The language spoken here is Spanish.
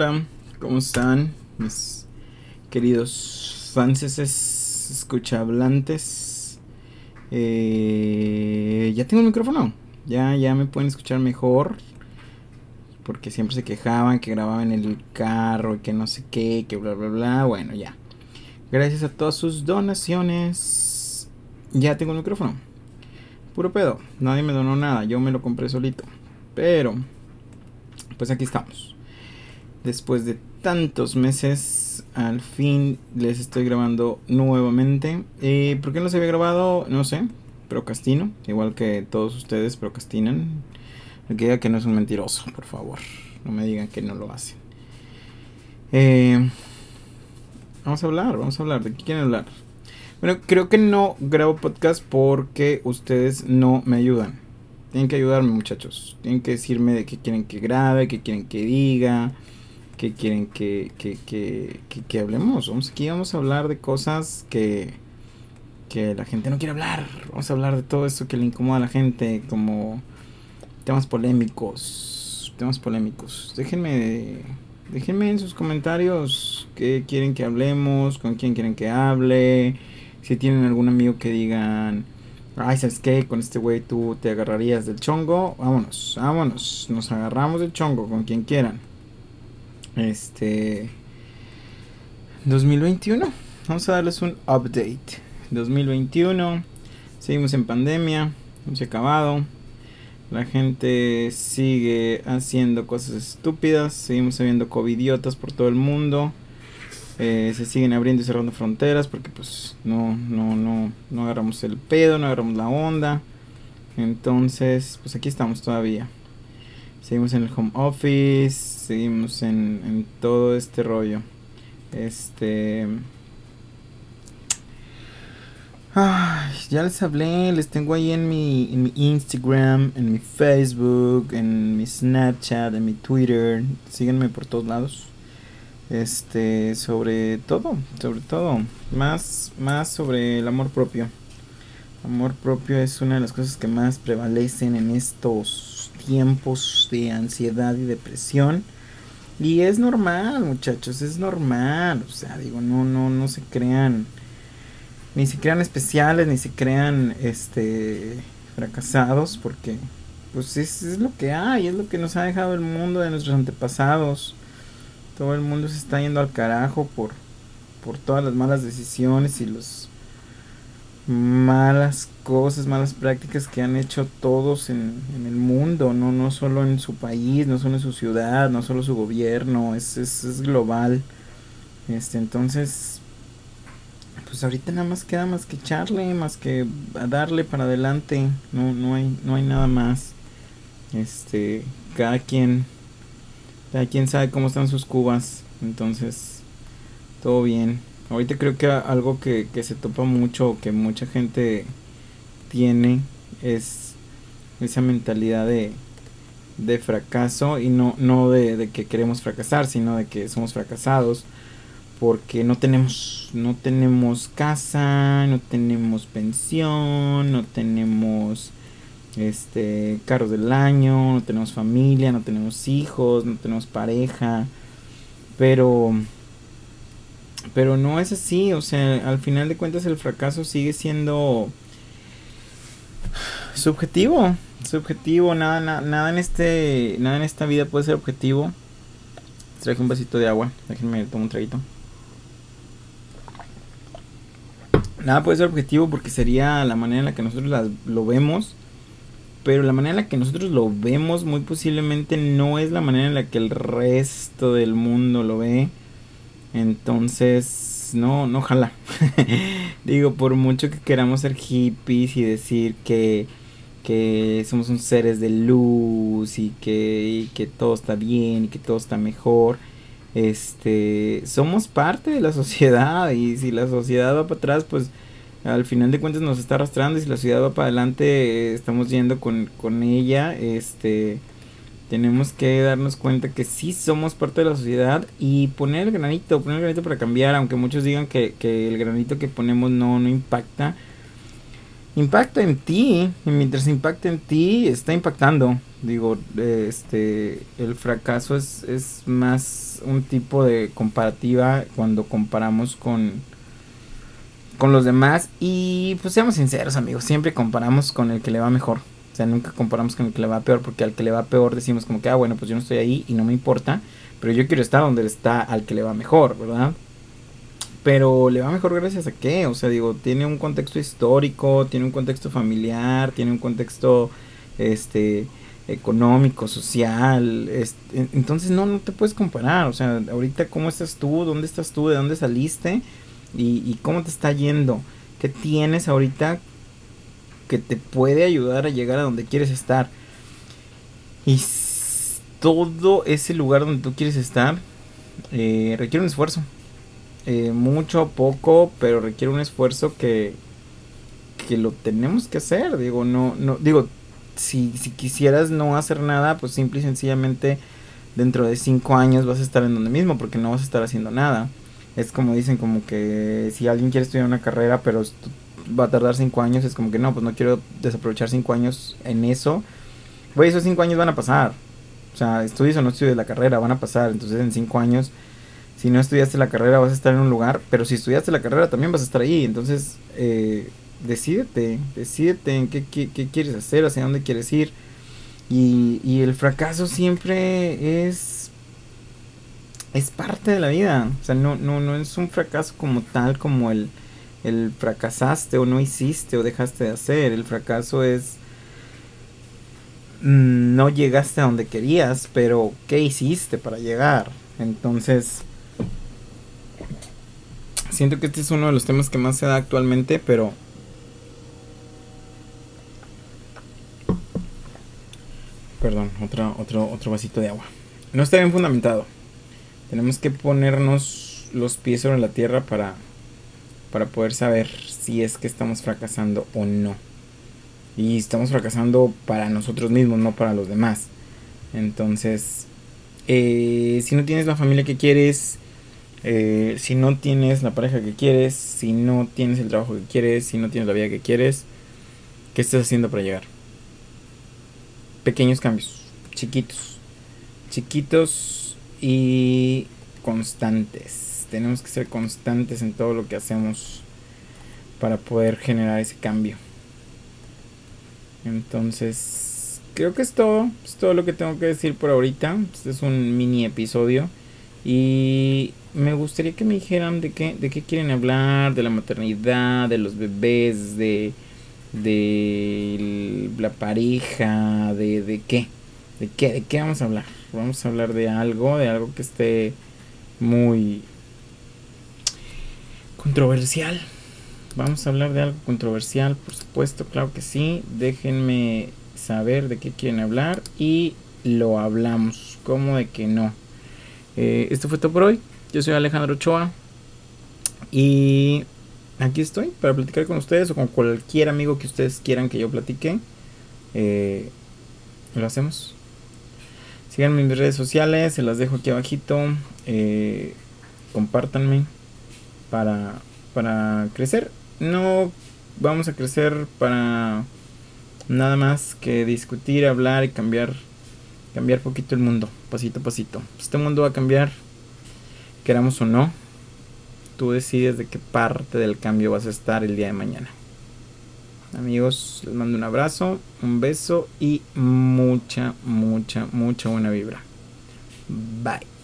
Hola, ¿cómo están mis queridos franceses escuchablantes? Eh, ya tengo el micrófono, ya, ya me pueden escuchar mejor. Porque siempre se quejaban que grababan en el carro y que no sé qué, que bla bla bla. Bueno, ya. Gracias a todas sus donaciones. Ya tengo el micrófono. Puro pedo. Nadie me donó nada. Yo me lo compré solito. Pero, pues aquí estamos. Después de tantos meses, al fin les estoy grabando nuevamente. Eh, ¿Por qué no se había grabado? No sé. Procrastino. Igual que todos ustedes procrastinan. El que diga que no es un mentiroso, por favor. No me digan que no lo hacen. Eh, vamos a hablar, vamos a hablar. ¿De qué quieren hablar? Bueno, creo que no grabo podcast porque ustedes no me ayudan. Tienen que ayudarme, muchachos. Tienen que decirme de qué quieren que grabe, qué quieren que diga, qué quieren que, que, que, que, hablemos. Vamos aquí, vamos a hablar de cosas que, que la gente no quiere hablar. Vamos a hablar de todo eso que le incomoda a la gente, como temas polémicos. Temas polémicos. Déjenme, déjenme en sus comentarios qué quieren que hablemos, con quién quieren que hable si tienen algún amigo que digan, ay, ¿sabes qué? Con este güey tú te agarrarías del chongo, vámonos, vámonos, nos agarramos del chongo con quien quieran. Este 2021, vamos a darles un update. 2021, seguimos en pandemia, no se ha acabado. La gente sigue haciendo cosas estúpidas, seguimos habiendo covidiotas por todo el mundo. Eh, se siguen abriendo y cerrando fronteras porque pues no, no, no, no agarramos el pedo, no agarramos la onda. Entonces, pues aquí estamos todavía. Seguimos en el home office, seguimos en, en todo este rollo. Este... ya les hablé, les tengo ahí en mi, en mi Instagram, en mi Facebook, en mi Snapchat, en mi Twitter. Síganme por todos lados este sobre todo sobre todo más más sobre el amor propio amor propio es una de las cosas que más prevalecen en estos tiempos de ansiedad y depresión. Y es normal muchachos es normal. O sea digo no no no se crean ni se crean especiales ni se crean este fracasados porque pues es, es lo que hay es lo que nos ha dejado el mundo de nuestros antepasados. Todo el mundo se está yendo al carajo por, por todas las malas decisiones y las malas cosas, malas prácticas que han hecho todos en, el mundo, no, no solo en su país, no solo en su ciudad, no solo su gobierno, es, es, es global. Este, entonces, pues ahorita nada más queda más que echarle, más que darle para adelante, no, no hay, no hay nada más. Este, cada quien ya quién sabe cómo están sus cubas. Entonces, todo bien. Ahorita creo que algo que, se topa mucho, que mucha gente tiene, es esa mentalidad de, de fracaso y no, no de, de, que queremos fracasar, sino de que somos fracasados porque no tenemos, no tenemos casa, no tenemos pensión, no tenemos este, carros del año, no tenemos familia, no tenemos hijos, no tenemos pareja, pero pero no es así, o sea, al final de cuentas el fracaso sigue siendo subjetivo, subjetivo, nada, nada, nada en este, nada en esta vida puede ser objetivo. Traje un vasito de agua, déjenme tomar un traguito. Nada puede ser objetivo porque sería la manera en la que nosotros lo vemos pero la manera en la que nosotros lo vemos muy posiblemente no es la manera en la que el resto del mundo lo ve. Entonces, no, no jala. Digo, por mucho que queramos ser hippies y decir que, que somos un seres de luz y que, que todo está bien y que todo está mejor, este, somos parte de la sociedad y si la sociedad va para atrás, pues al final de cuentas nos está arrastrando y si la ciudad va para adelante eh, estamos yendo con, con ella este tenemos que darnos cuenta que sí somos parte de la sociedad y poner el granito, poner el granito para cambiar, aunque muchos digan que, que el granito que ponemos no, no impacta. Impacta en ti, y mientras impacta en ti, está impactando. Digo, este, el fracaso es, es más un tipo de comparativa cuando comparamos con, con los demás. Y pues seamos sinceros amigos, siempre comparamos con el que le va mejor. Sea, nunca comparamos con el que le va peor, porque al que le va peor decimos como que, ah, bueno, pues yo no estoy ahí y no me importa. Pero yo quiero estar donde está al que le va mejor, ¿verdad? Pero le va mejor gracias a qué? O sea, digo, tiene un contexto histórico, tiene un contexto familiar, tiene un contexto, este, económico, social. entonces no, no te puedes comparar. O sea, ahorita cómo estás tú, dónde estás tú, de dónde saliste y, cómo te está yendo. ¿Qué tienes ahorita que te puede ayudar a llegar a donde quieres estar? Y todo ese lugar donde tú quieres estar eh, requiere un esfuerzo. Eh, mucho, poco, pero requiere un esfuerzo que, que lo tenemos que hacer. Digo, no, no, digo, si, si quisieras no hacer nada, pues simple y sencillamente dentro de cinco años vas a estar en donde mismo porque no vas a estar haciendo nada. Es como dicen, como que si alguien quiere estudiar una carrera, pero va a tardar cinco años, es como que no, pues no quiero desaprovechar cinco años en eso. Güey, esos cinco años van a pasar. O sea, estudies o no estudies la carrera, van a pasar. Entonces en cinco años, si no estudiaste la carrera, vas a estar en un lugar, pero si estudiaste la carrera, también vas a estar ahí. Entonces, eh, decídete, decídete en qué, qué, quieres hacer, hacia dónde quieres ir. Y, y, el fracaso siempre es es parte de la vida. O sea, no, no, no es un fracaso como tal, como el, el fracasaste o no hiciste o dejaste de hacer. El fracaso es mm, no llegaste a donde querías, pero ¿qué hiciste para llegar? Entonces, siento que este es uno de los temas que más se da actualmente, pero Perdón, otro, otro, otro vasito de agua. No está bien fundamentado. Tenemos que ponernos los pies sobre la tierra para, para poder saber si es que estamos fracasando o no. Y estamos fracasando para nosotros mismos, no para los demás. Entonces, eh, si no tienes la familia que quieres, eh, si no tienes la pareja que quieres, si no tienes el trabajo que quieres, si no tienes la vida que quieres, ¿qué estás haciendo para llegar? pequeños cambios, chiquitos, chiquitos y constantes. Tenemos que ser constantes en todo lo que hacemos para poder generar ese cambio. Entonces, creo que es todo, es todo lo que tengo que decir por ahorita. Este es un mini episodio y me gustaría que me dijeran de qué, de qué quieren hablar, de la maternidad, de los bebés, de de la pareja, de, de qué, de qué, de qué vamos a hablar. Vamos a hablar de algo, de algo que esté muy controversial. Vamos a hablar de algo controversial, por supuesto, claro que sí. Déjenme saber de qué quieren hablar y lo hablamos. como de que no? Eh, esto fue todo por hoy. Yo soy Alejandro Ochoa y aquí estoy para platicar con ustedes o con cualquier amigo que ustedes quieran que yo platique. Eh, lo hacemos. Síganme en mis redes sociales, se las dejo aquí abajito. Eh, compártanme para, para crecer. No vamos a crecer para nada más que discutir, hablar y cambiar cambiar poquito el mundo, pasito a pasito. Este mundo va a cambiar, queramos o no tú decides de qué parte del cambio vas a estar el día de mañana. Amigos, les mando un abrazo, un beso y mucha, mucha, mucha buena vibra. Bye.